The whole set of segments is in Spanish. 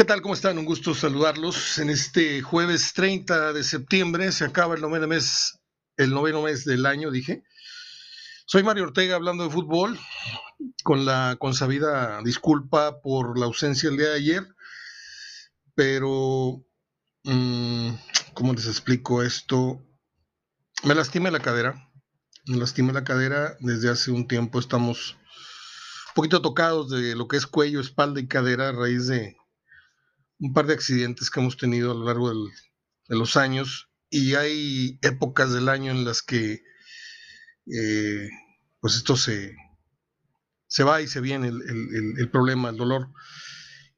¿Qué tal? ¿Cómo están? Un gusto saludarlos. En este jueves 30 de septiembre se acaba el noveno mes, el noveno mes del año, dije. Soy Mario Ortega hablando de fútbol, con la consabida disculpa por la ausencia el día de ayer, pero mmm, ¿cómo les explico esto? Me lastimé la cadera, me lastimé la cadera, desde hace un tiempo estamos un poquito tocados de lo que es cuello, espalda y cadera a raíz de un par de accidentes que hemos tenido a lo largo de los años y hay épocas del año en las que eh, pues esto se, se va y se viene el, el, el, problema, el dolor.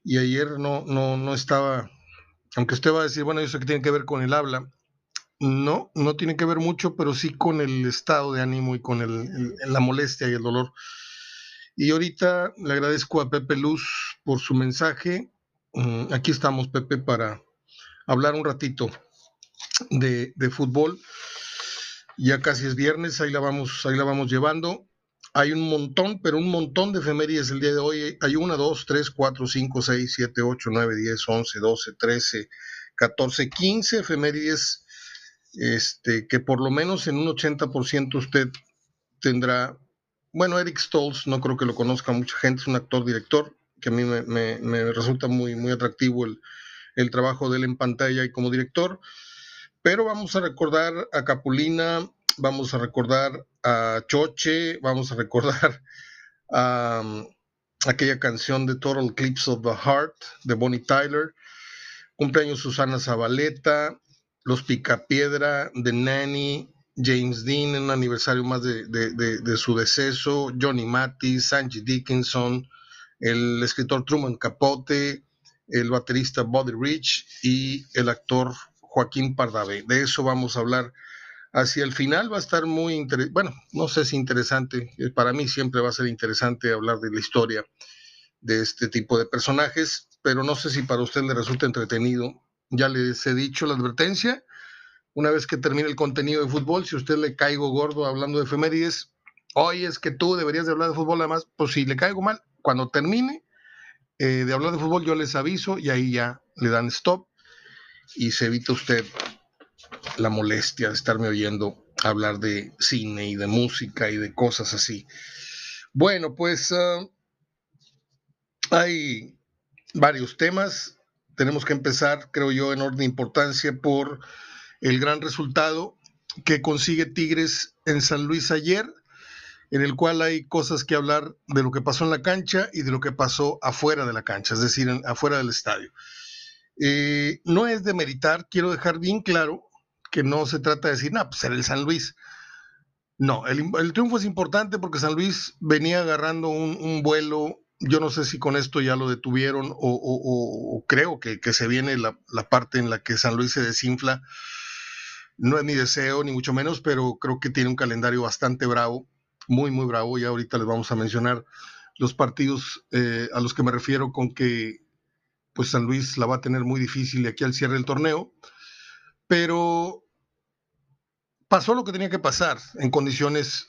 Y ayer no, no, no estaba, aunque usted va a decir, bueno, eso que tiene que ver con el habla, no, no tiene que ver mucho, pero sí con el estado de ánimo y con el, la molestia y el dolor. Y ahorita le agradezco a Pepe Luz por su mensaje aquí estamos, Pepe, para hablar un ratito de, fútbol. Ya casi es viernes, ahí la vamos, ahí llevando. Hay un montón, pero un montón de efemérides el día de hoy. Hay una, dos, tres, cuatro, cinco, seis, siete, ocho, nueve, diez, once, doce, trece, catorce, quince efemérides, este, que por lo menos en un 80% usted tendrá. Bueno, Eric Stoltz, no creo que lo conozca mucha gente, es un actor, director, que a mí me, resulta muy, muy atractivo el, el, trabajo de él en pantalla y como director. Pero vamos a recordar a Capulina, vamos a recordar a Choche, vamos a recordar a, um, aquella canción de Total Clips of the Heart de Bonnie Tyler, cumpleaños Susana Zabaleta, Los Picapiedra de Nanny, James Dean en un aniversario más de, de, su deceso, Johnny Mathis, Angie Dickinson, el escritor Truman Capote, el baterista Buddy Rich y el actor Joaquín Pardavé. De eso vamos a hablar hacia el final. Va a estar muy interesante, bueno, no sé si interesante, eh, para mí siempre va a ser interesante hablar de la historia de este tipo de personajes, pero no sé si para usted le resulta entretenido. Ya les he dicho la advertencia. Una vez que termine el contenido de fútbol, si usted le caigo gordo hablando de efemérides, hoy es que tú deberías de hablar de fútbol, además, pues si le caigo mal, cuando termine eh, de hablar de fútbol, yo les aviso y ahí ya le dan stop y se evita usted la molestia de estarme oyendo hablar de cine y de música y de cosas así. Bueno, pues uh, hay varios temas. Tenemos que empezar, creo yo, en orden de importancia por el gran resultado que consigue Tigres en San Luis ayer en el cual hay cosas que hablar de lo que pasó en la cancha y de lo que pasó afuera de la cancha, es decir, afuera del estadio. Eh, no es de meritar, quiero dejar bien claro que no se trata de decir, no, pues era el San Luis. No, el, triunfo es importante porque San Luis venía agarrando un, vuelo, yo no sé si con esto ya lo detuvieron o, creo que, se viene la, la parte en la que San Luis se desinfla. No es mi deseo, ni mucho menos, pero creo que tiene un calendario bastante bravo muy, muy bravo. Y ahorita les vamos a mencionar los partidos eh, a los que me refiero con que pues San Luis la va a tener muy difícil de aquí al cierre del torneo. Pero pasó lo que tenía que pasar en condiciones,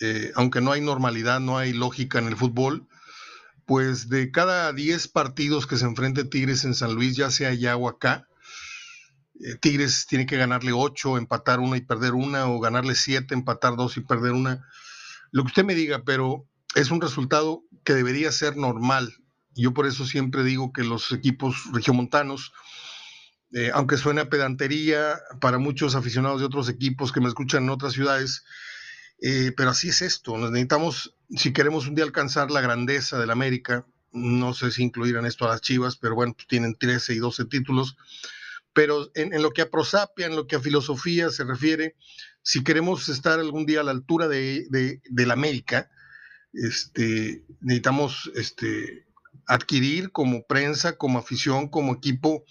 eh, aunque no hay normalidad, no hay lógica en el fútbol, pues de cada 10 partidos que se enfrente Tigres en San Luis, ya sea allá o acá, eh, Tigres tiene que ganarle 8, empatar una y perder una, o ganarle 7, empatar dos y perder una lo que usted me diga, pero es un resultado que debería ser normal. Yo por eso siempre digo que los equipos regiomontanos, eh, aunque suene a pedantería para muchos aficionados de otros equipos que me escuchan en otras ciudades, eh, pero así es esto. Necesitamos, si queremos un día alcanzar la grandeza del América, no sé si incluir en esto a las Chivas, pero bueno, pues tienen 13 y 12 títulos. Pero en, lo que a prosapia, en lo que a filosofía se refiere, si queremos estar algún día a la altura de, de, la América, este, necesitamos este, adquirir como prensa, como afición, como equipo,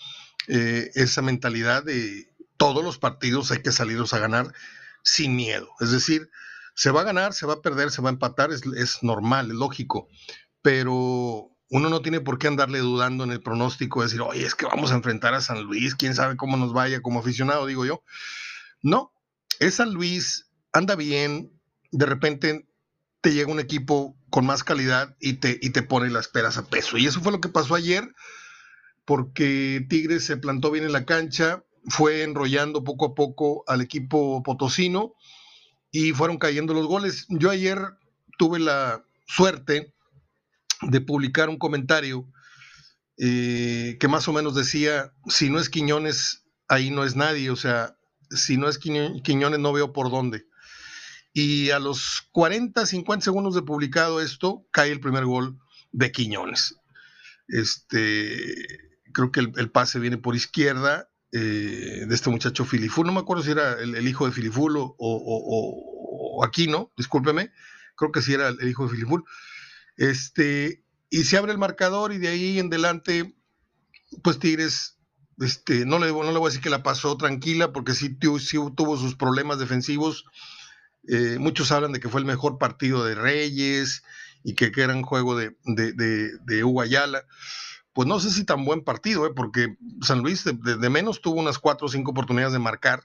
eh, esa mentalidad de todos los partidos hay que salirlos a ganar sin miedo. Es decir, se va a ganar, se va a perder, se va a empatar, es, es normal, es lógico, pero uno no tiene por qué andarle dudando en el pronóstico, decir, oye, es que vamos a enfrentar a San Luis, quién sabe cómo nos vaya como aficionado, digo yo. No, es San Luis, anda bien, de repente te llega un equipo con más calidad y te, y te pone las peras a peso. Y eso fue lo que pasó ayer. porque Tigres se plantó bien en la cancha, fue enrollando poco a poco al equipo potosino y fueron cayendo los goles. Yo ayer tuve la suerte de publicar un comentario eh, que más o menos decía, si no es Quiñones, ahí no es nadie, o sea, si no es Quiñones no veo por dónde. Y a los 40, 50 segundos de publicado esto, cae el primer gol de Quiñones. Este, creo que el, pase viene por izquierda eh, de este muchacho Filiful, no me acuerdo si era el, hijo de Filiful o, o, Aquino, discúlpeme, creo que sí era el, hijo de Filiful. Este, y se abre el marcador y de ahí en adelante, pues Tigres, este, no le, no le voy a decir que la pasó tranquila porque sí, tuvo sus problemas defensivos. Eh, muchos hablan de que fue el mejor partido de Reyes y que, que era un juego de, de, de, de Uguayala pues no sé si tan buen partido, ¿eh? porque San Luis de, menos tuvo unas cuatro o cinco oportunidades de marcar,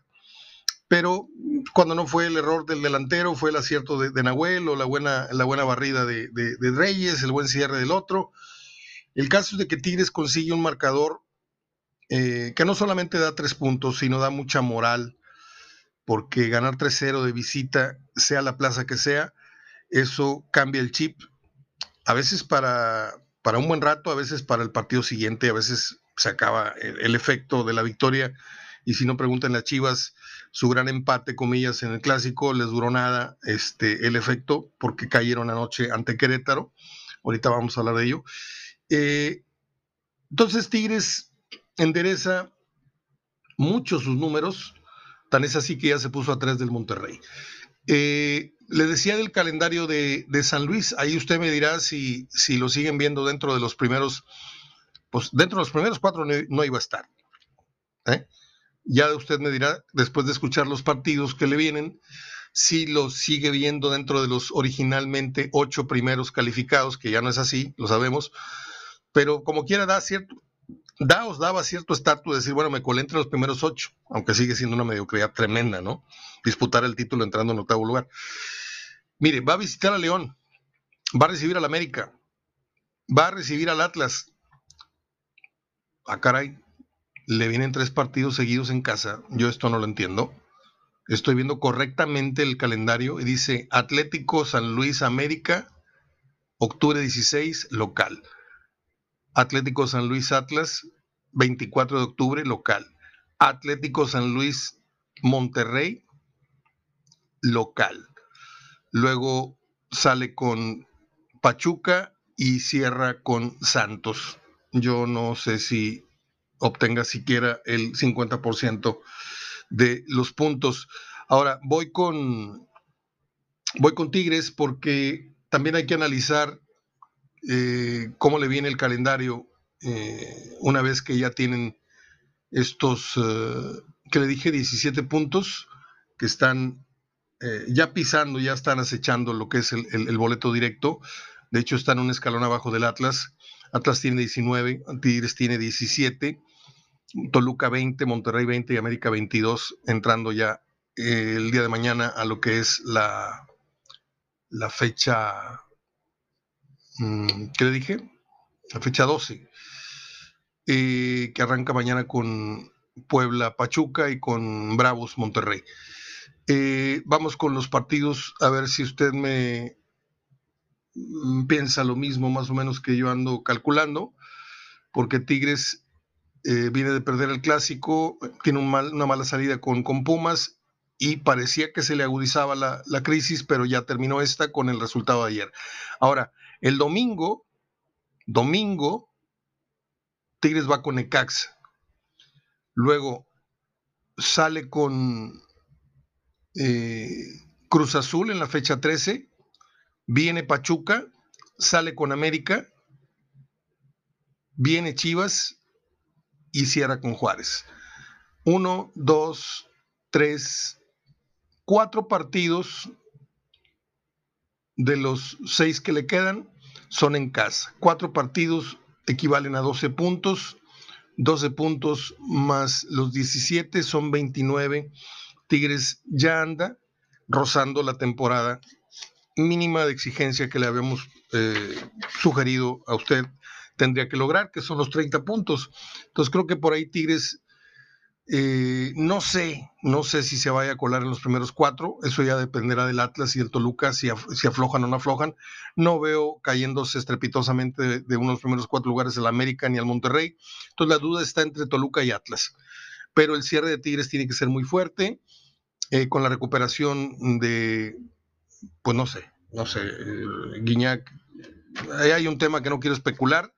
pero cuando no fue el error del delantero, fue el acierto de, Nahuel o la buena, la buena barrida de, Reyes, el buen cierre del otro. El caso es de que Tigres consigue un marcador eh, que no solamente da tres puntos, sino da mucha moral, porque ganar 3-0 de visita, sea la plaza que sea, eso cambia el chip. A veces para, para un buen rato, a veces para el partido siguiente, a veces se acaba el, efecto de la victoria. Y si no preguntan las Chivas, su gran empate, comillas, en el clásico, les duró nada este, el efecto porque cayeron anoche ante Querétaro. Ahorita vamos a hablar de ello. Eh, entonces Tigres endereza mucho sus números, tan es así que ya se puso a tres del Monterrey. Eh, le decía del calendario de, San Luis, ahí usted me dirá si, si lo siguen viendo dentro de los primeros, pues dentro de los primeros cuatro no, iba a estar. ¿eh? Ya usted me dirá, después de escuchar los partidos que le vienen, si lo sigue viendo dentro de los originalmente ocho primeros calificados, que ya no es así, lo sabemos, pero como quiera da cierto, da os daba cierto estatus de decir, bueno, me colé entre los primeros ocho, aunque sigue siendo una mediocridad tremenda, ¿no? Disputar el título entrando en octavo lugar. Mire, va a visitar a León, va a recibir al América, va a recibir al Atlas. Ah, caray, le vienen tres partidos seguidos en casa. Yo esto no lo entiendo. Estoy viendo correctamente el calendario y dice Atlético San Luis América, octubre 16, local. Atlético San Luis Atlas, 24 de octubre, local. Atlético San Luis Monterrey, local. Luego sale con Pachuca y cierra con Santos. Yo no sé si obtenga siquiera el 50% de los puntos. Ahora, voy con, voy con Tigres porque también hay que analizar eh, cómo le viene el calendario eh, una vez que ya tienen estos, eh, que le dije, 17 puntos que están eh, ya pisando, ya están acechando lo que es el, boleto directo. De hecho, están un escalón abajo del Atlas. Atlas tiene 19, Tigres tiene 17, Toluca 20, Monterrey 20 y América 22, entrando ya eh, el día de mañana a lo que es la, la fecha, mm, ¿qué le dije? La fecha 12, eh, que arranca mañana con Puebla Pachuca y con Bravos Monterrey. Eh, vamos con los partidos, a ver si usted me piensa lo mismo más o menos que yo ando calculando, porque Tigres eh, viene de perder el clásico, tiene una mala salida con, con, Pumas y parecía que se le agudizaba la, crisis, pero ya terminó esta con el resultado de ayer. Ahora, el domingo, domingo, Tigres va con Necax. Luego sale con eh, Cruz Azul en la fecha 13, viene Pachuca, sale con América, viene Chivas y cierra con Juárez. Uno, dos, tres, cuatro partidos de los seis que le quedan son en casa. Cuatro partidos equivalen a 12 puntos. 12 puntos más los 17 son 29 Tigres ya anda rozando la temporada mínima de exigencia que le habíamos eh, sugerido a usted, tendría que lograr, que son los 30 puntos. Entonces creo que por ahí Tigres, eh, no sé, no sé si se vaya a colar en los primeros cuatro, eso ya dependerá del Atlas y del Toluca, si, aflojan o no aflojan. No veo cayéndose estrepitosamente de, de uno de los primeros cuatro lugares el América ni al Monterrey. Entonces la duda está entre Toluca y Atlas. Pero el cierre de Tigres tiene que ser muy fuerte, eh, con la recuperación de, pues no sé, no sé, eh, Guiñac. Ahí hay un tema que no quiero especular,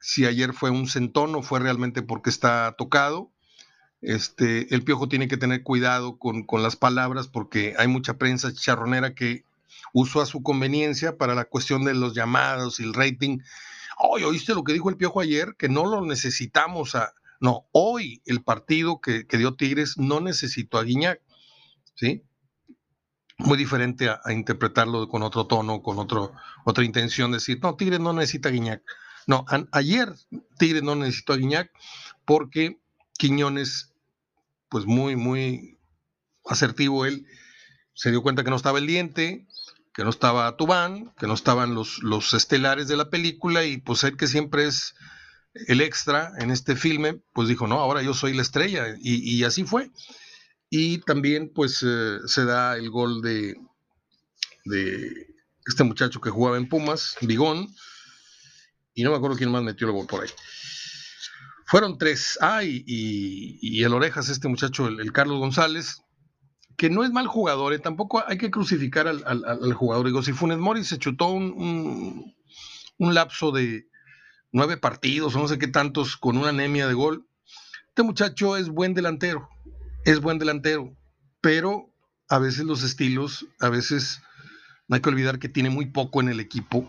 si ayer fue un centón o fue realmente porque está tocado. Este, el piojo tiene que tener cuidado con, las palabras porque hay mucha prensa charronera que usó a su conveniencia para la cuestión de los llamados y el rating. Oye, ¿oíste lo que dijo el piojo ayer? Que no lo necesitamos a... No, hoy el partido que, dio Tigres no necesitó a Guiñac, ¿sí? Muy diferente a, interpretarlo con otro tono, con otro, otra intención, decir, no, Tigres no necesita a Guiñac. No, ayer Tigres no necesitó a Guiñac porque Quiñones, pues muy, muy asertivo él, se dio cuenta que no estaba el diente, que no estaba Tubán, que no estaban los, los estelares de la película y pues él que siempre es el extra en este filme, pues dijo, no, ahora yo soy la estrella y, así fue. Y también pues eh, se da el gol de, de este muchacho que jugaba en Pumas, Bigón, y no me acuerdo quién más metió el gol por ahí. Fueron tres. Ah, y, el Orejas, este muchacho, el, Carlos González, que no es mal jugador, eh, tampoco hay que crucificar al, jugador. Digo, si Funes Mori se chutó un, lapso de nueve partidos, no sé qué tantos, con una anemia de gol, este muchacho es buen delantero, es buen delantero, pero a veces los estilos, a veces no hay que olvidar que tiene muy poco en el equipo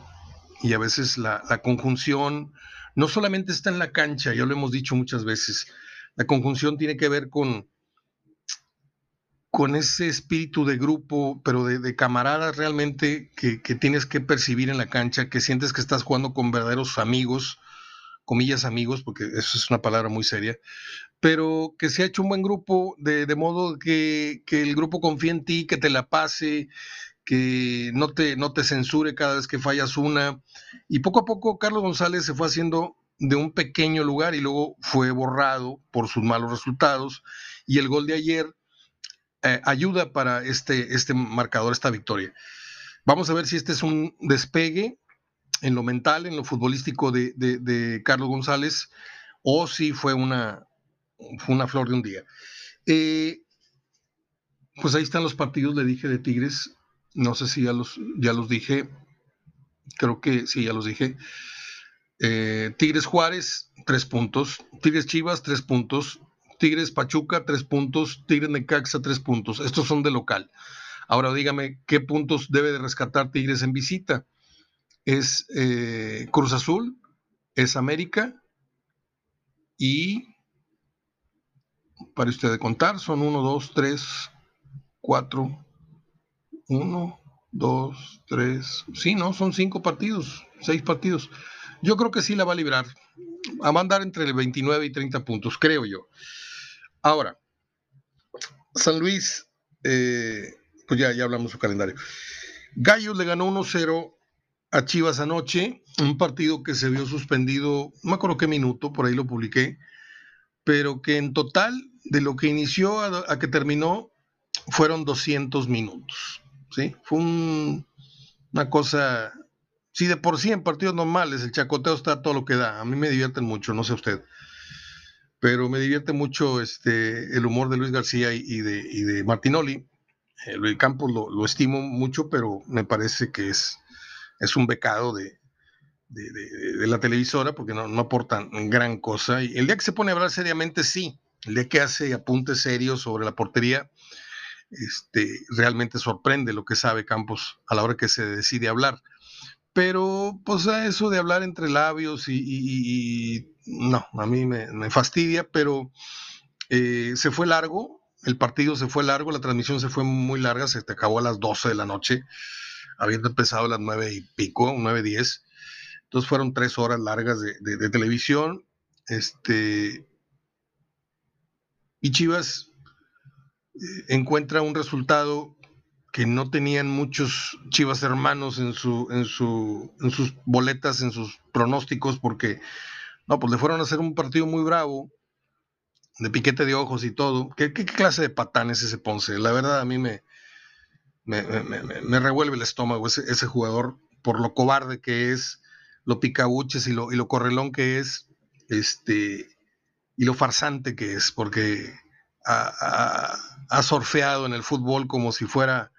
y a veces la, conjunción no solamente está en la cancha, ya lo hemos dicho muchas veces, la conjunción tiene que ver con, con ese espíritu de grupo, pero de, camaradas realmente que, tienes que percibir en la cancha, que sientes que estás jugando con verdaderos amigos, comillas amigos, porque eso es una palabra muy seria, pero que se ha hecho un buen grupo, de, modo que, que, el grupo confía en ti, que te la pase, que no te, no te censure cada vez que fallas una. Y poco a poco Carlos González se fue haciendo de un pequeño lugar y luego fue borrado por sus malos resultados. Y el gol de ayer eh, ayuda para este, este marcador, esta victoria. Vamos a ver si este es un despegue en lo mental, en lo futbolístico de, Carlos González, o si fue una, una flor de un día. Eh, pues ahí están los partidos, le dije, de Tigres. No sé si ya los, ya los dije. Creo que sí, ya los dije. Eh, Tigres Juárez, tres puntos. Tigres Chivas, tres puntos. Tigres Pachuca, tres puntos. Tigres Necaxa, tres puntos. Estos son de local. Ahora dígame, ¿qué puntos debe de rescatar Tigres en visita? Es eh, Cruz Azul, es América y para usted de contar, son uno, dos, tres, cuatro, uno, dos, tres, sí, no, son cinco partidos, seis partidos. Yo creo que sí la va a librar. A mandar entre el 29 y 30 puntos, creo yo. Ahora, San Luis, eh, pues ya, ya hablamos su calendario. Gallos le ganó 1-0 a Chivas anoche, un partido que se vio suspendido, no me acuerdo qué minuto, por ahí lo publiqué, pero que en total, de lo que inició a que terminó, fueron 200 minutos. ¿sí? Fue una cosa, si de por sí en partidos normales el chacoteo está todo lo que da, a mí me divierten mucho, no sé usted, pero me divierte mucho este, el humor de Luis García y, de, de, Martinoli. Eh, Luis Campos lo, estimo mucho, pero me parece que es, es un becado de, de, la televisora porque no, no, aportan gran cosa. Y el día que se pone a hablar seriamente, sí. El día que hace apuntes serios sobre la portería, este, realmente sorprende lo que sabe Campos a la hora que se decide hablar. Pero, pues, eso de hablar entre labios y, no, a mí me, fastidia, pero eh, se fue largo, el partido se fue largo, la transmisión se fue muy larga, se te acabó a las 12 de la noche, habiendo empezado a las 9 y pico, 9, 10. Entonces fueron tres horas largas de, televisión. Este, y Chivas encuentra un resultado que no tenían muchos Chivas hermanos en, su, en, su, en sus boletas, en sus pronósticos, porque no, pues le fueron a hacer un partido muy bravo, de piquete de ojos y todo. ¿Qué, clase de patán es ese Ponce? La verdad, a mí me, me, revuelve el estómago ese, jugador por lo cobarde que es, lo picabuches y lo, y lo correlón que es, este, y lo farsante que es, porque ha, ha, surfeado en el fútbol como si fuera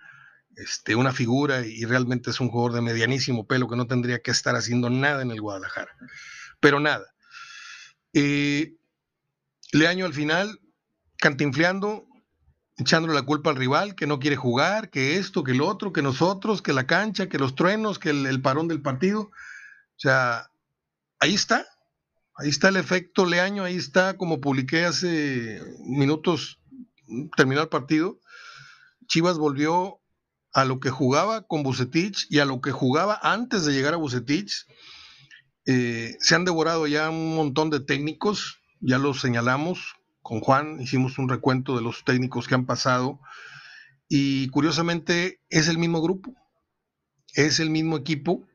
este, una figura y realmente es un jugador de medianísimo pelo que no tendría que estar haciendo nada en el Guadalajara. Pero nada. Eh, Leaño al final, cantinfleando, echándole la culpa al rival, que no quiere jugar, que esto, que el otro, que nosotros, que la cancha, que los truenos, que el, parón del partido. O sea, ahí está, ahí está el efecto Leaño, ahí está, como publiqué hace minutos, terminó el partido. Chivas volvió a lo que jugaba con Bucetich y a lo que jugaba antes de llegar a Bucetich. Eh, se han devorado ya un montón de técnicos, ya lo señalamos, con Juan hicimos un recuento de los técnicos que han pasado y curiosamente es el mismo grupo, es el mismo equipo.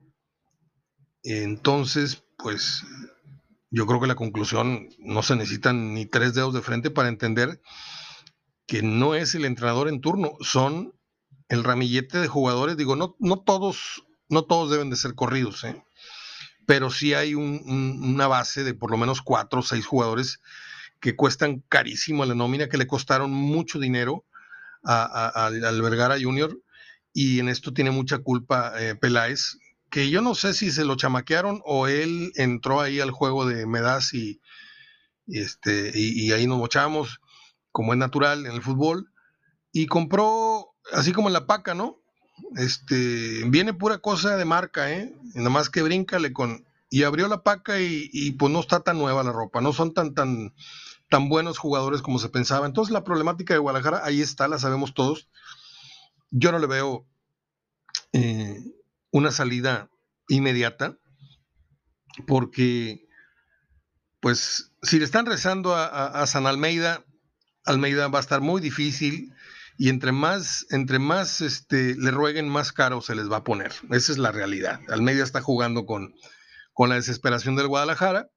Entonces, pues yo creo que la conclusión no se necesitan ni tres dedos de frente para entender que no es el entrenador en turno, son el ramillete de jugadores. Digo, no, no todos, no todos deben de ser corridos, ¿eh? pero sí hay una base de por lo menos cuatro o seis jugadores que cuestan carísimo a la nómina, que le costaron mucho dinero al Vergara Junior, y en esto tiene mucha culpa eh, Peláez, que yo no sé si se lo chamaquearon o él entró ahí al juego de Medas y, este, y, ahí nos mochamos, como es natural en el fútbol, y compró, así como en la paca, ¿no? Este, viene pura cosa de marca, ¿eh? Nada más que bríncale con, y abrió la paca y, pues no está tan nueva la ropa, no son tan, tan, tan buenos jugadores como se pensaba. Entonces la problemática de Guadalajara ahí está, la sabemos todos. Yo no le veo eh, una salida inmediata porque pues si le están rezando a, San Almeida, Almeida va a estar muy difícil y entre más, entre más este, le rueguen, más caro se les va a poner. Esa es la realidad. Almeida está jugando con, con la desesperación del Guadalajara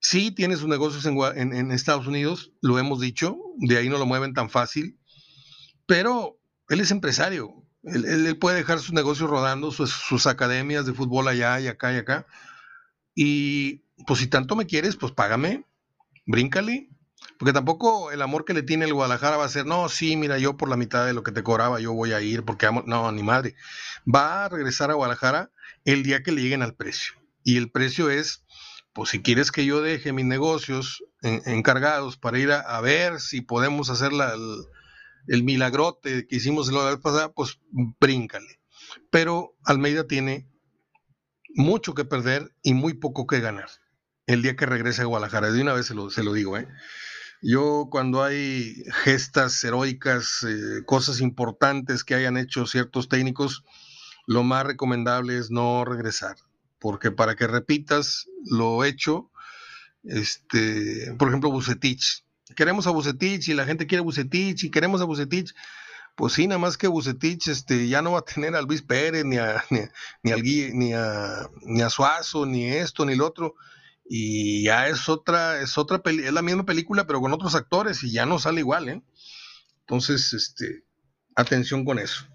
Sí, tiene sus negocios en, Estados Unidos, lo hemos dicho, de ahí no lo mueven tan fácil, pero él es empresario, él, puede dejar sus negocios rodando, sus, academias de fútbol allá y acá y acá, y pues si tanto me quieres, pues págame, bríncale, porque tampoco el amor que le tiene el Guadalajara va a ser, no, sí, mira, yo por la mitad de lo que te cobraba, yo voy a ir, porque amo, no, ni madre, va a regresar a Guadalajara el día que le lleguen al precio, y el precio es pues si quieres que yo deje mis negocios encargados para ir a, ver si podemos hacer el, milagrote que hicimos la vez pasada, pues bríncale. Pero Almeida tiene mucho que perder y muy poco que ganar el día que regrese a Guadalajara. De una vez se lo, se lo digo, ¿eh? Yo cuando hay gestas heroicas, eh, cosas importantes que hayan hecho ciertos técnicos, lo más recomendable es no regresar porque para que repitas lo hecho, este, por ejemplo, Bucetich. Queremos a Bucetich y la gente quiere a Bucetich y queremos a Bucetich. Pues sí, nada más que Bucetich este, ya no va a tener a Luis Pérez, ni a, ni, ni, a, ni a Suazo, ni esto, ni lo otro. Y ya es otra, es otra es la misma película, pero con otros actores, y ya no sale igual, ¿eh? Entonces, este, atención con eso.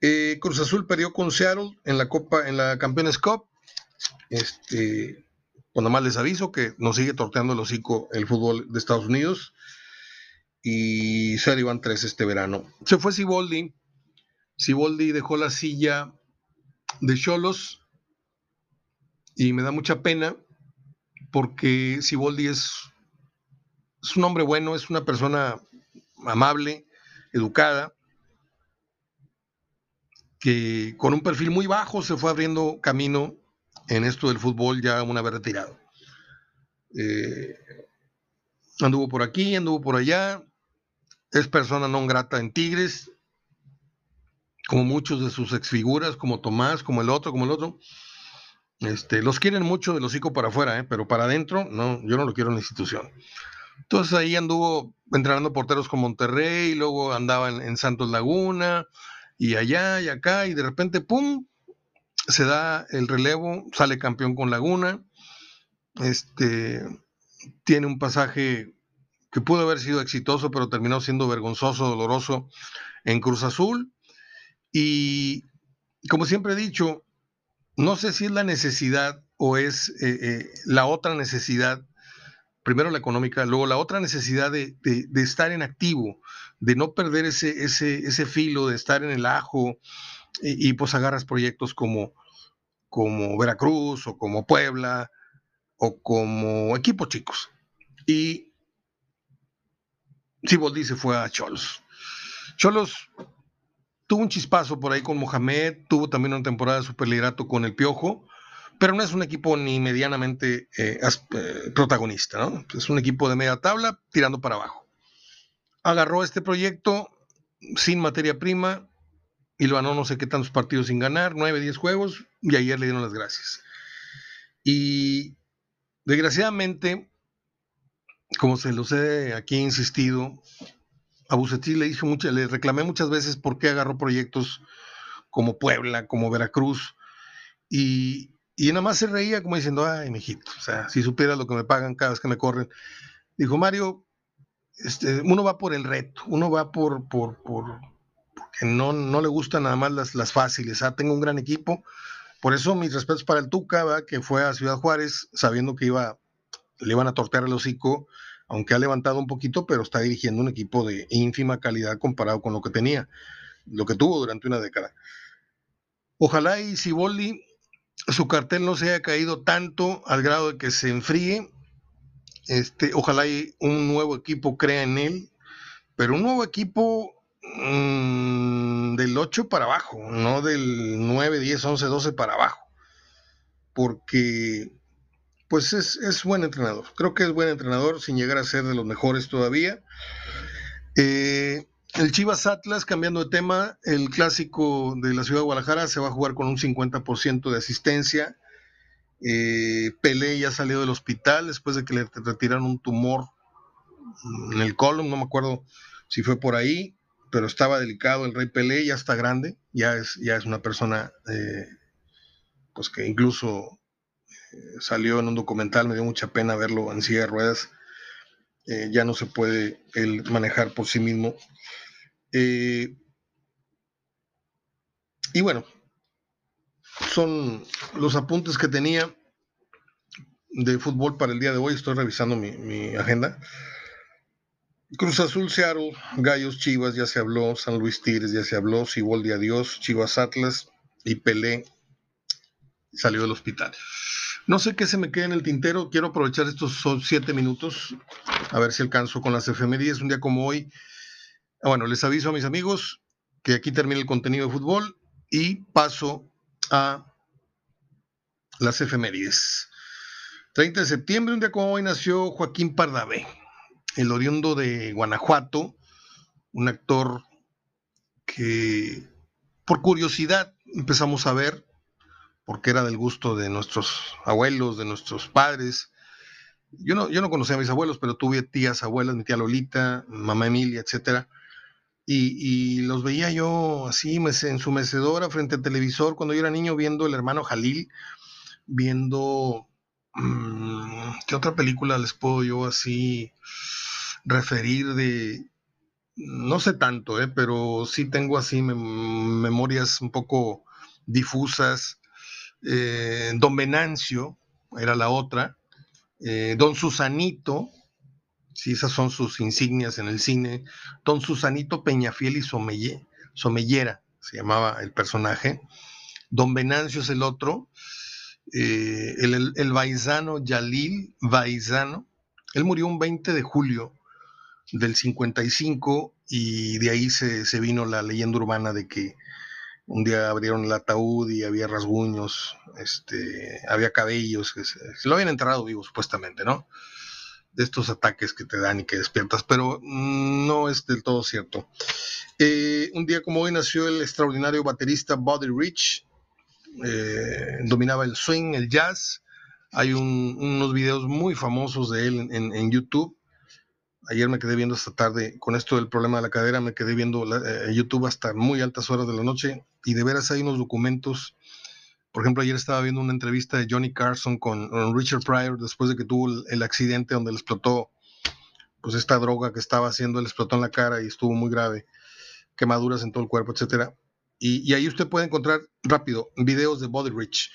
Eh, Cruz Azul perdió con Seattle en la Copa, en la Campeones Cup. Este, cuando más les aviso que nos sigue torteando el hocico el fútbol de Estados Unidos. Y se van tres este verano. Se fue Siboldi. Siboldi dejó la silla de Cholos. Y me da mucha pena porque Siboldi es, es un hombre bueno, es una persona amable, educada, que con un perfil muy bajo se fue abriendo camino en esto del fútbol ya una vez retirado. Eh, anduvo por aquí, anduvo por allá, es persona no grata en Tigres, como muchos de sus exfiguras, como Tomás, como el otro, como el otro. Este, los quieren mucho de los hocico para afuera, ¿eh? pero para adentro, no, yo no lo quiero en la institución. Entonces ahí anduvo entrenando porteros con Monterrey, luego andaba en, Santos Laguna, y allá y acá, y de repente, ¡pum! Se da el relevo, sale campeón con Laguna, este, tiene un pasaje que pudo haber sido exitoso, pero terminó siendo vergonzoso, doloroso en Cruz Azul. Y como siempre he dicho, no sé si es la necesidad o es eh, eh, la otra necesidad, primero la económica, luego la otra necesidad de, estar en activo, de no perder ese, ese, ese filo, de estar en el ajo y, pues agarras proyectos como, como Veracruz o como Puebla o como equipos chicos. Y Siboldi se fue a Cholos. Cholos tuvo un chispazo por ahí con Mohamed, tuvo también una temporada de superliderato con el Piojo, pero no es un equipo ni medianamente eh, eh, protagonista. Es un equipo de media tabla tirando para abajo. Agarró este proyecto sin materia prima lo ganó no sé qué tantos partidos sin ganar, 9, 10 juegos, y ayer le dieron las gracias. Y desgraciadamente, como se los he aquí insistido, a Bucetich le dije mucho, le reclamé muchas veces por qué agarró proyectos como Puebla, como Veracruz, y, y nada más se reía como diciendo, ay, mijito, o sea, si supieras lo que me pagan cada vez que me corren. Dijo, Mario, este, uno va por el reto, uno va por, por, por porque no, no le gustan nada más las, las fáciles. Ah, tengo un gran equipo, por eso mis respetos para el Tuca, que fue a Ciudad Juárez sabiendo que iba, le iban a tortear el hocico, aunque ha levantado un poquito, pero está dirigiendo un equipo de ínfima calidad comparado con lo que tenía, lo que tuvo durante una década. Ojalá y Siboldi su cartel no se haya caído tanto al grado de que se enfríe. Este, ojalá y un nuevo equipo crea en él, pero un nuevo equipo mmm, del 8 para abajo, no del 9, 10, 11, 12 para abajo. Porque, pues es, es buen entrenador. Creo que es buen entrenador sin llegar a ser de los mejores todavía. Eh, el Chivas Atlas, cambiando de tema, el clásico de la ciudad de Guadalajara se va a jugar con un 50% de asistencia. Eh, Pelé ya salió del hospital después de que le retiraron un tumor en el colon, no me acuerdo si fue por ahí, pero estaba delicado. El Rey Pelé ya está grande, ya es, ya es una persona eh, pues que incluso eh, salió en un documental, me dio mucha pena verlo en silla de ruedas. ya no se puede él manejar por sí mismo. Eh, y bueno, son los apuntes que tenía de fútbol para el día de hoy. Estoy revisando mi, agenda. Cruz Azul, Seattle, Gallos, Chivas, ya se habló, San Luis Tigres, ya se habló, Siboldi, adiós, Chivas Atlas y Pelé salió del hospital. No sé qué se me queda en el tintero, quiero aprovechar estos siete minutos, a ver si alcanzo con las efemérides. Un día como hoy, Ah, bueno, les aviso a mis amigos que aquí termina el contenido de fútbol y paso a las efemérides. 30 de septiembre, un día como hoy, nació Joaquín Pardavé, el oriundo de Guanajuato, un actor que por curiosidad empezamos a ver, porque era del gusto de nuestros abuelos, de nuestros padres. Yo no, yo no conocía a mis abuelos, pero tuve tías, abuelas, mi tía Lolita, mamá Emilia, etcétera y, los veía yo así en su mecedora frente al televisor cuando yo era niño viendo El hermano Jalil, viendo... Mm, ¿Qué otra película les puedo yo así referir de... No sé tanto, eh, pero sí tengo así memorias un poco difusas. Eh, Don Venancio era la otra. Eh, Don Susanito, si esas son sus insignias en el cine, don Susanito Peñafiel y Somellera, se llamaba el personaje, don Venancio es el otro, eh, el, el, Baizano Yalil Baizano, él murió un 20 de julio del 55 y de ahí se, se vino la leyenda urbana de que un día abrieron el ataúd y había rasguños, este, había cabellos, se lo habían enterrado vivo supuestamente, ¿no? de estos ataques que te dan y que despiertas, pero no es del todo cierto. Eh, un día como hoy nació el extraordinario baterista Buddy Rich, eh, dominaba el swing, el jazz. Hay unos videos muy famosos de él en, YouTube. Ayer me quedé viendo esta tarde con esto del problema de la cadera, me quedé viendo eh, YouTube hasta muy altas horas de la noche y de veras hay unos documentos. Por ejemplo, ayer estaba viendo una entrevista de Johnny Carson con, Richard Pryor después de que tuvo el, accidente donde le explotó pues esta droga que estaba haciendo, le explotó en la cara y estuvo muy grave, quemaduras en todo el cuerpo, etcétera. Y, y ahí usted puede encontrar rápido videos de Body Rich.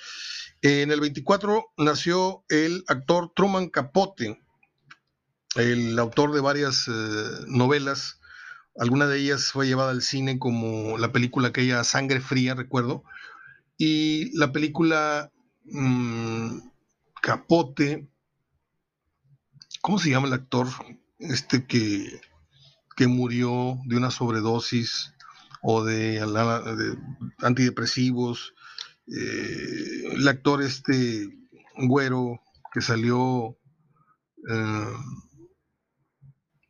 En el 24 nació el actor Truman Capote, el autor de varias eh, novelas. Alguna de ellas fue llevada al cine como la película aquella Sangre Fría, recuerdo. Y la película mm, Capote, ¿cómo se llama el actor? Este que, que murió de una sobredosis o de antidepresivos eh, el actor este güero que salió eh,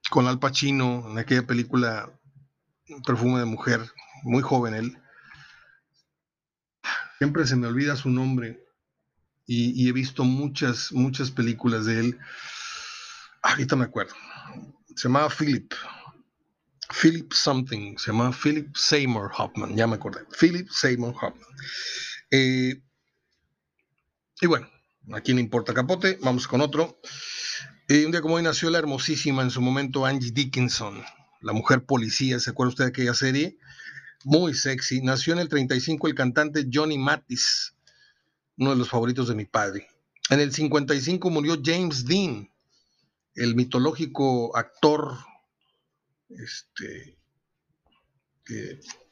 con Al Pacino en aquella película Perfume de Mujer, muy joven él. Siempre se me olvida su nombre y, he visto muchas, muchas películas de él. Ahorita me acuerdo. Se llamaba Philip. Philip something. Se llamaba Philip Seymour Hoffman. Ya me acordé. Philip Seymour Hoffman. Eh, y bueno, aquí no importa capote, vamos con otro. Eh, un día como hoy nació la hermosísima en su momento Angie Dickinson, la mujer policía, ¿se acuerda usted de aquella serie? Muy sexy. Nació en el 35 el cantante Johnny Mathis, uno de los favoritos de mi padre. En el 55 murió James Dean, el mitológico actor, este,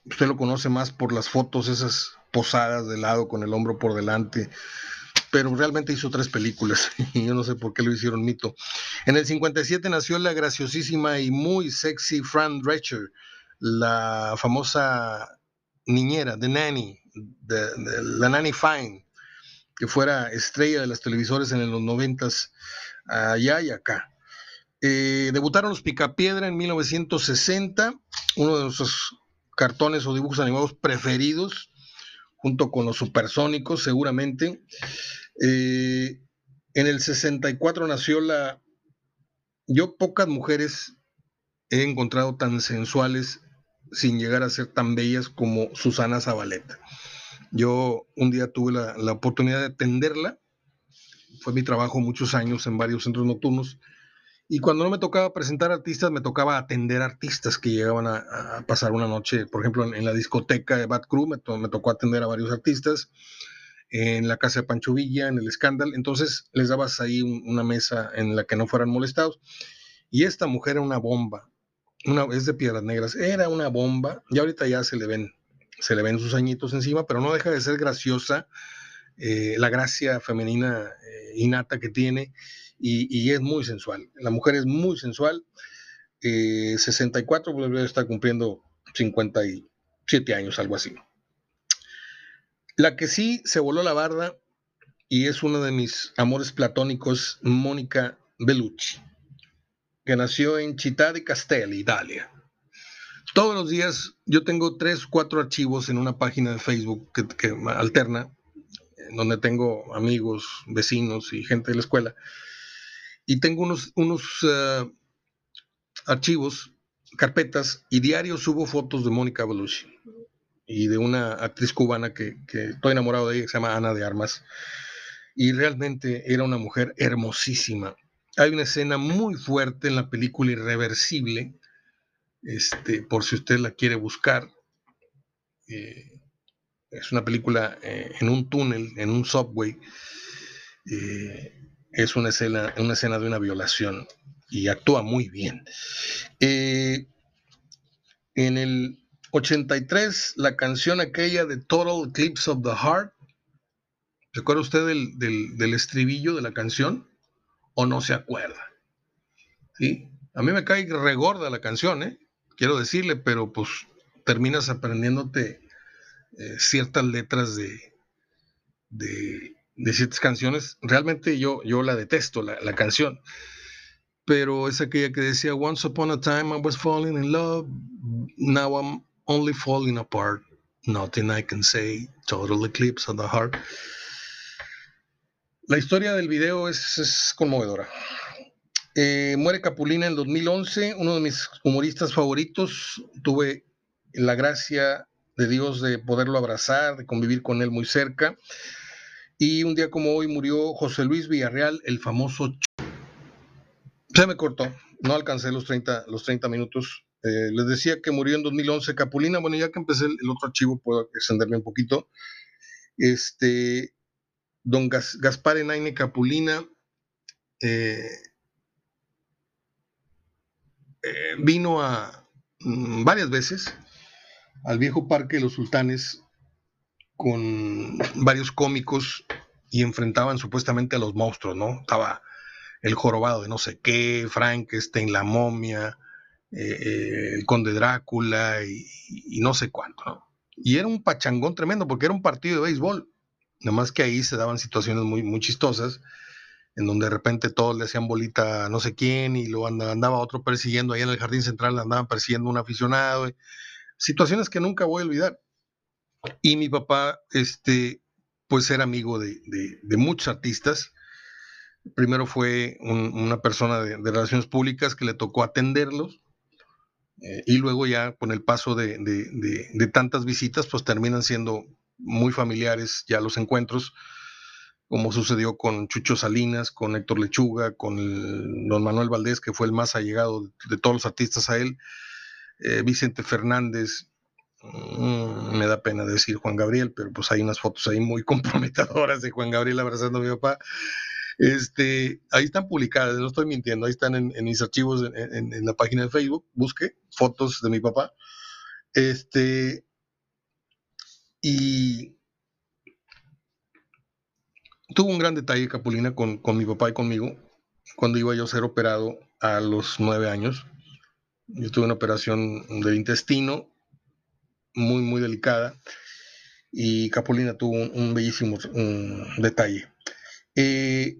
usted lo conoce más por las fotos esas posadas de lado con el hombro por delante, pero realmente hizo tres películas y yo no sé por qué lo hicieron mito. En el 57 nació la graciosísima y muy sexy Fran Drescher, la famosa niñera, de Nanny, la Nanny Fine, que fuera estrella de las televisores en los noventas allá y acá. Eh, debutaron los Picapiedra en 1960, uno de nuestros cartones o dibujos animados preferidos junto con los supersónicos seguramente. Eh, en el 64 nació la... Yo pocas mujeres he encontrado tan sensuales sin llegar a ser tan bellas como Susana Zabaleta. Yo un día tuve la, la oportunidad de atenderla, fue mi trabajo muchos años en varios centros nocturnos, y cuando no me tocaba presentar artistas, me tocaba atender artistas que llegaban a, pasar una noche, por ejemplo, en, la discoteca de Bad Crew, me, tocó atender a varios artistas, en la casa de Pancho Villa, en el Scandal, entonces les dabas ahí una mesa en la que no fueran molestados. Y esta mujer era una bomba, una, es de Piedras Negras, era una bomba, y ahorita ya se le ven, se le ven sus añitos encima, pero no deja de ser graciosa, eh, la gracia femenina eh, innata que tiene y, es muy sensual. La mujer es muy sensual. 64, pues está cumpliendo 57 años, algo así. La que sí se voló la barda y es uno de mis amores platónicos, Mónica Bellucci, que nació en Città di Castelli, Italia. Todos los días yo tengo tres, cuatro archivos en una página de Facebook que alterna, donde tengo amigos, vecinos y gente de la escuela y tengo unos, unos eh, archivos, carpetas, y diario subo fotos de Mónica Bellucci y de una actriz cubana que, estoy enamorado de ella, que se llama Ana de Armas. Y realmente era una mujer hermosísima. Hay una escena muy fuerte en la película Irreversible, este, por si usted la quiere buscar. Eh, es una película eh, en un túnel, en un subway es una escena, una escena de una violación y actúa muy bien. Eh, en el 83, la canción aquella de Total Eclipse of the Heart, ¿se acuerda usted del, estribillo de la canción? ¿O no se acuerda? ¿Sí? A mí me cae regorda la canción, ¿eh? quiero decirle, pero pues terminas aprendiéndote eh, ciertas letras de, de, de ciertas canciones. Realmente yo, yo la detesto, la, la, canción. Pero es aquella que decía, Once upon a time I was falling in love, now I'm only falling apart. Nothing I can say, total eclipse of the heart. La historia del video es, conmovedora. Eh, muere Capulina en 2011, uno de mis humoristas favoritos. Tuve la gracia de Dios de poderlo abrazar, de convivir con él muy cerca. Y un día como hoy murió José Luis Villarreal, el famoso... Se me cortó, no alcancé los 30, los 30 minutos. Eh, les decía que murió en 2011 Capulina. Bueno, ya que empecé el, otro archivo, puedo extenderme un poquito. Este, don Gaspar Enaine Capulina eh, eh, vino a mm, varias veces al viejo Parque de los Sultanes con varios cómicos y enfrentaban supuestamente a los monstruos, ¿no? Estaba el jorobado de no sé qué, Frankenstein, la momia, eh, eh, el conde Drácula y, no sé cuánto, ¿no? Y era un pachangón tremendo porque era un partido de béisbol, nada más que ahí se daban situaciones muy, muy chistosas en donde de repente todos le hacían bolita a no sé quién y lo andaba, otro persiguiendo, ahí en el jardín central andaban persiguiendo un aficionado. Situaciones que nunca voy a olvidar. Y mi papá, este, pues era amigo de, muchos artistas. Primero fue una persona de, relaciones públicas que le tocó atenderlos. Eh, y luego ya con el paso de, de tantas visitas, pues terminan siendo muy familiares ya los encuentros como sucedió con Chucho Salinas, con Héctor Lechuga, con don Manuel Valdés, que fue el más allegado de, todos los artistas a él, eh, Vicente Fernández, me da pena decir Juan Gabriel, pero pues hay unas fotos ahí muy comprometedoras de Juan Gabriel abrazando a mi papá. Este, ahí están publicadas, no estoy mintiendo, ahí están en, mis archivos en, en, la página de Facebook, busque fotos de mi papá. Este, y tuvo un gran detalle Capulina con, mi papá y conmigo cuando iba yo a ser operado a los nueve años. Yo tuve una operación del intestino muy, muy delicada y Capulina tuvo un, bellísimo detalle. Eh,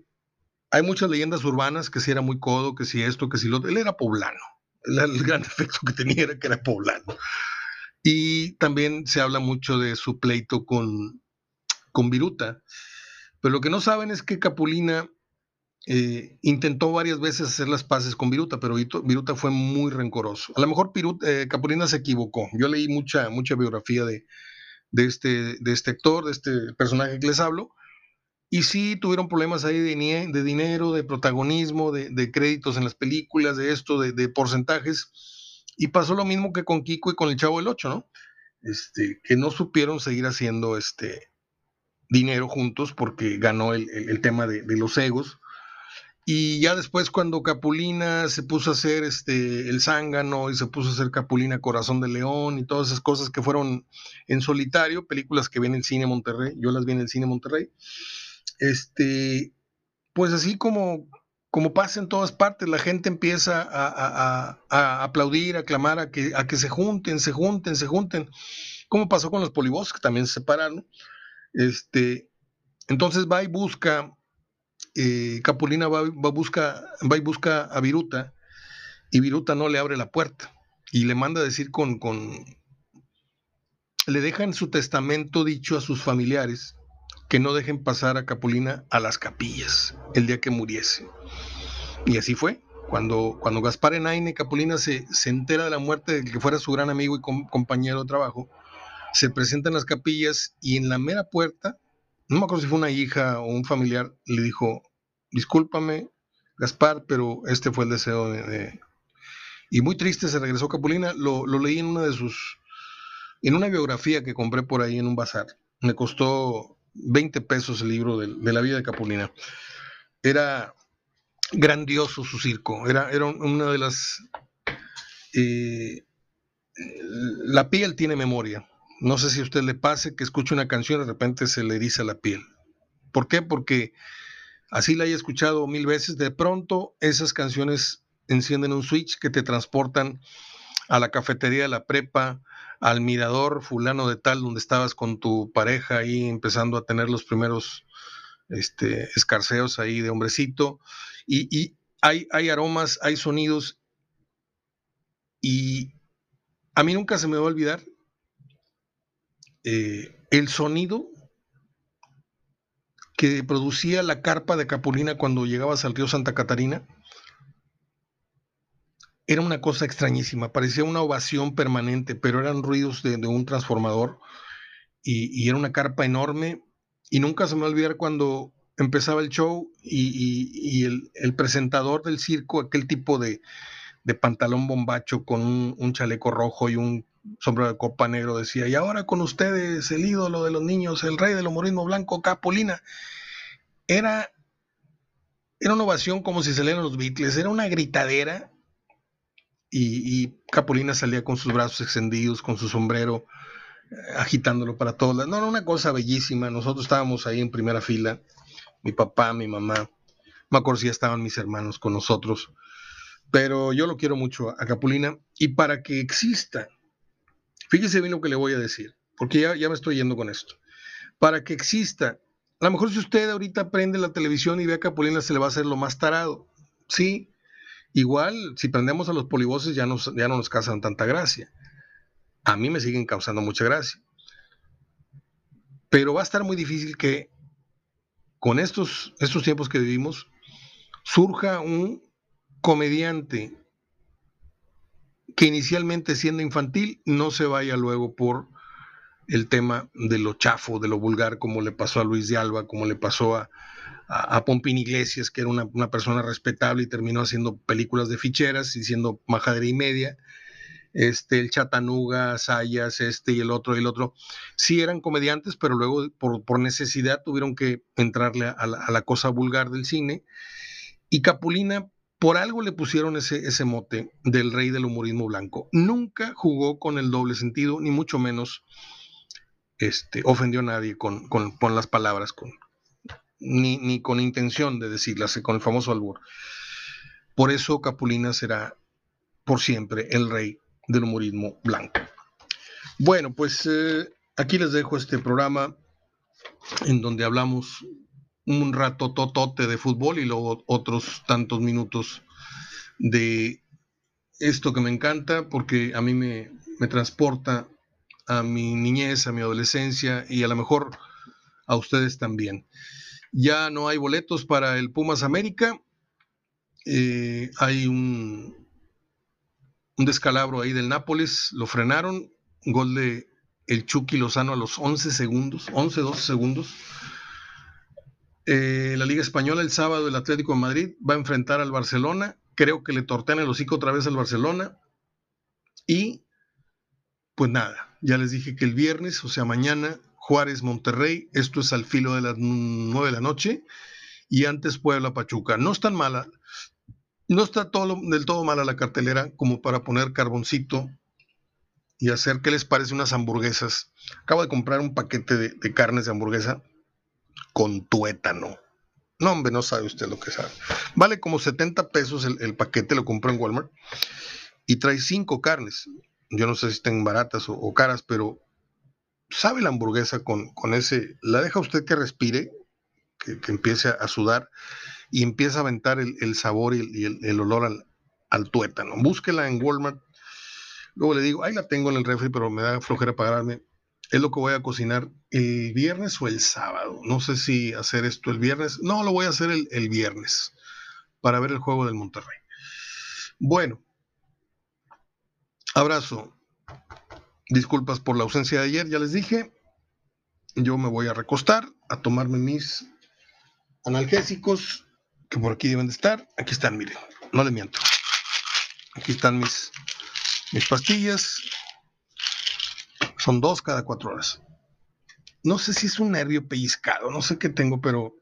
hay muchas leyendas urbanas que si era muy codo, que si esto, que si lo otro. Él era poblano. El, gran efecto que tenía era que era poblano. Y también se habla mucho de su pleito con, con Viruta. Pero lo que no saben es que Capulina eh, intentó varias veces hacer las paces con Viruta, pero Viruta fue muy rencoroso. A lo mejor eh, Capulina se equivocó. Yo leí mucha, mucha biografía de, este, de este actor, de este personaje que les hablo, y sí tuvieron problemas ahí de, de dinero, de protagonismo, de, créditos en las películas, de esto, de, porcentajes. Y pasó lo mismo que con Kiko y con el Chavo del Ocho, ¿no? Este, que no supieron seguir haciendo este, dinero juntos porque ganó el, tema de, los egos. Y ya después cuando Capulina se puso a hacer este, el zángano y se puso a hacer Capulina Corazón de León y todas esas cosas que fueron en solitario, películas que ven en el cine Monterrey, yo las vi en el cine Monterrey, este, pues así como, como pasa en todas partes, la gente empieza a, aplaudir, a clamar, a que, a que se junten, se junten, se junten, como pasó con los polibos que también se separaron. Este, entonces va y busca, Capulina va, busca, va y busca a Viruta y Viruta no le abre la puerta y le manda decir con, con, le deja en su testamento dicho a sus familiares que no dejen pasar a Capulina a las capillas el día que muriese. Y así fue. Cuando, cuando Gaspar Enaine Capulina se, se entera de la muerte de que fuera su gran amigo y compañero de trabajo, se presentan las capillas y en la mera puerta, no me acuerdo si fue una hija o un familiar, le dijo, discúlpame, Gaspar, pero este fue el deseo de... Y muy triste se regresó Capulina, lo, leí en una de sus, en una biografía que compré por ahí en un bazar. Me costó 20 pesos el libro de, la vida de Capulina. Era grandioso su circo, era, era una de las... Eh, la piel tiene memoria, no sé si a usted le pase que escuche una canción y de repente se le eriza la piel. ¿Por qué? Porque así la haya escuchado mil veces, de pronto esas canciones encienden un switch que te transportan a la cafetería de la prepa, al mirador fulano de tal, donde estabas con tu pareja ahí empezando a tener los primeros este, escarceos ahí de hombrecito. Y, y hay, hay aromas, hay sonidos. Y a mí nunca se me va a olvidar eh, el sonido que producía la carpa de Capulina cuando llegabas al río Santa Catarina, era una cosa extrañísima, parecía una ovación permanente, pero eran ruidos de, un transformador y, era una carpa enorme. Y nunca se me va a olvidar cuando empezaba el show y, el, presentador del circo, aquel tipo de, pantalón bombacho con un, chaleco rojo y un sombrero de copa negro, decía, y ahora con ustedes el ídolo de los niños, el rey del humorismo blanco, Capolina. Era, era una ovación como si salieran los Beatles, era una gritadera y, y, salía con sus brazos extendidos, con su sombrero, eh, agitándolo para todos. No, era una cosa bellísima. Nosotros estábamos ahí en primera fila, mi papá, mi mamá. Me acuerdo si estaban mis hermanos con nosotros. Pero yo lo quiero mucho a Capulina. Y para que exista, fíjese bien lo que le voy a decir, porque ya, ya me estoy yendo con esto. Para que exista, a lo mejor si usted ahorita prende la televisión y ve a Capulina, se le va a hacer lo más tarado. Sí, Igual, si prendemos a los polivoces ya, ya no nos causan tanta gracia. A mí me siguen causando mucha gracia. Pero va a estar muy difícil que con estos, estos tiempos que vivimos surja un comediante que inicialmente siendo infantil no se vaya luego por el tema de lo chafo, de lo vulgar, como le pasó a Luis de Alba, como le pasó a, a, Pompín Iglesias, que era una, persona respetable y terminó haciendo películas de ficheras y siendo majadera y media. Este, el Chatanuga, Sayas, este y el otro y el otro, sí eran comediantes, pero luego por, necesidad tuvieron que entrarle a la, cosa vulgar del cine. Y Capulina, por algo le pusieron ese, ese mote del rey del humorismo blanco. Nunca jugó con el doble sentido, ni mucho menos este, ofendió a nadie con, con las palabras, con, ni, con intención de decirlas, con el famoso albur. Por eso Capulina será por siempre el rey del humorismo blanco. Bueno, pues eh, aquí les dejo este programa en donde hablamos un rato totote de fútbol y luego otros tantos minutos de esto que me encanta porque a mí me, me transporta a mi niñez, a mi adolescencia y a lo mejor a ustedes también. Ya no hay boletos para el Pumas América. Eh, hay un, un descalabro ahí del Nápoles, lo frenaron. Gol de el Chucky Lozano a los 11 segundos, 11, 12 segundos. Eh, la Liga Española el sábado el Atlético de Madrid va a enfrentar al Barcelona. Creo que le tortean el hocico otra vez al Barcelona. Y pues nada, ya les dije que el viernes, o sea, mañana, Juárez, Monterrey, esto es al filo de las 9 de la noche, y antes Puebla, Pachuca. No es tan mala, no está todo, del todo mala la cartelera como para poner carboncito y hacer, ¿qué les parece unas hamburguesas? Acabo de comprar un paquete de, carnes de hamburguesa con tuétano. No, hombre, no sabe usted lo que sabe. Vale como 70 pesos el, paquete, lo compré en Walmart. Y trae cinco carnes. Yo no sé si estén baratas o caras, pero sabe la hamburguesa con, ese, la deja usted que respire, que, empiece a sudar y empieza a aventar el, sabor y, el, olor al, al, tuétano. Búsquela en Walmart. Luego le digo, ahí la tengo en el refri, pero me da flojera pagarme. Es lo que voy a cocinar el viernes o el sábado. No sé si hacer esto el viernes. No, lo voy a hacer el, viernes para ver el juego del Monterrey. Bueno, abrazo. Disculpas por la ausencia de ayer, ya les dije. Yo me voy a recostar a tomarme mis analgésicos, que por aquí deben de estar. Aquí están, miren, no le miento. Aquí están mis, mis pastillas. Son dos cada cuatro horas. No sé si es un nervio pellizcado, no sé qué tengo, pero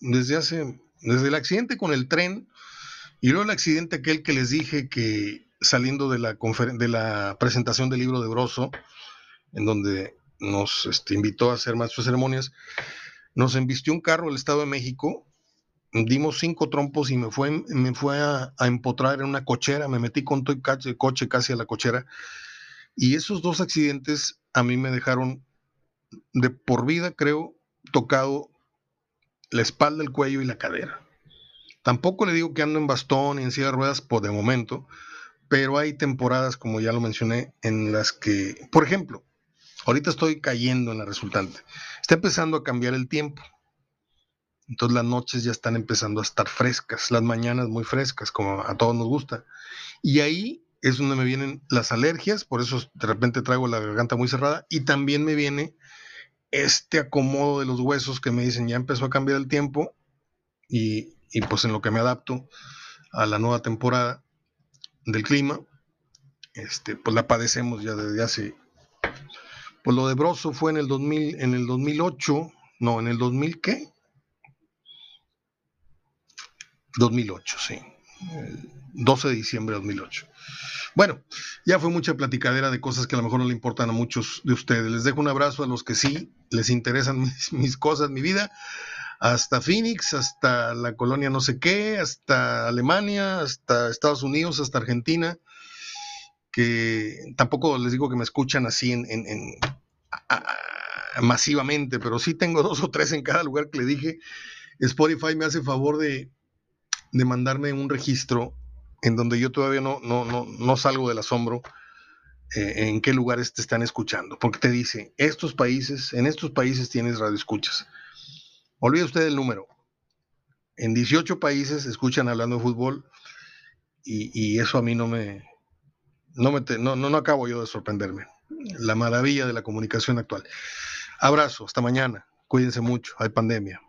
desde hace, desde el accidente con el tren y luego el accidente aquel que les dije que saliendo de la, de la presentación del libro de Broso, en donde nos este, invitó a hacer más ceremonias, nos embistió un carro del Estado de México, dimos cinco trompos y me fue, me fue a, empotrar en una cochera, me metí con todo el coche casi a la cochera, y esos dos accidentes a mí me dejaron de por vida, creo, tocado la espalda, el cuello y la cadera. Tampoco le digo que ando en bastón y en silla ruedas por de momento, pero hay temporadas, como ya lo mencioné, en las que, por ejemplo, ahorita estoy cayendo en la resultante. Está empezando a cambiar el tiempo. Entonces las noches ya están empezando a estar frescas, las mañanas muy frescas, como a todos nos gusta. Y ahí es donde me vienen las alergias, por eso de repente traigo la garganta muy cerrada y también me viene este acomodo de los huesos que me dicen ya empezó a cambiar el tiempo y, y pues en lo que me adapto a la nueva temporada del clima, este, pues la padecemos ya desde hace, pues lo de Broso fue en el 2000, en el 2008, no, en el 2000 qué? 2008, sí. 12 de diciembre de 2008. Bueno, ya fue mucha platicadera de cosas que a lo mejor no le importan a muchos de ustedes. Les dejo un abrazo a los que sí les interesan mis, cosas, mi vida. Hasta Phoenix, hasta la colonia no sé qué, hasta Alemania, hasta Estados Unidos, hasta Argentina. Que tampoco les digo que me escuchan así en, masivamente, pero sí tengo dos o tres en cada lugar que le dije. Spotify me hace favor de, de mandarme un registro en donde yo todavía no, no, no, no salgo del asombro eh, en qué lugares te están escuchando, porque te dice, estos países, en estos países tienes radio escuchas. Olvide usted el número. En 18 países escuchan hablando de fútbol y, eso a mí no me, no, me no, no, no acabo yo de sorprenderme. La maravilla de la comunicación actual. Abrazo, hasta mañana. Cuídense mucho, hay pandemia.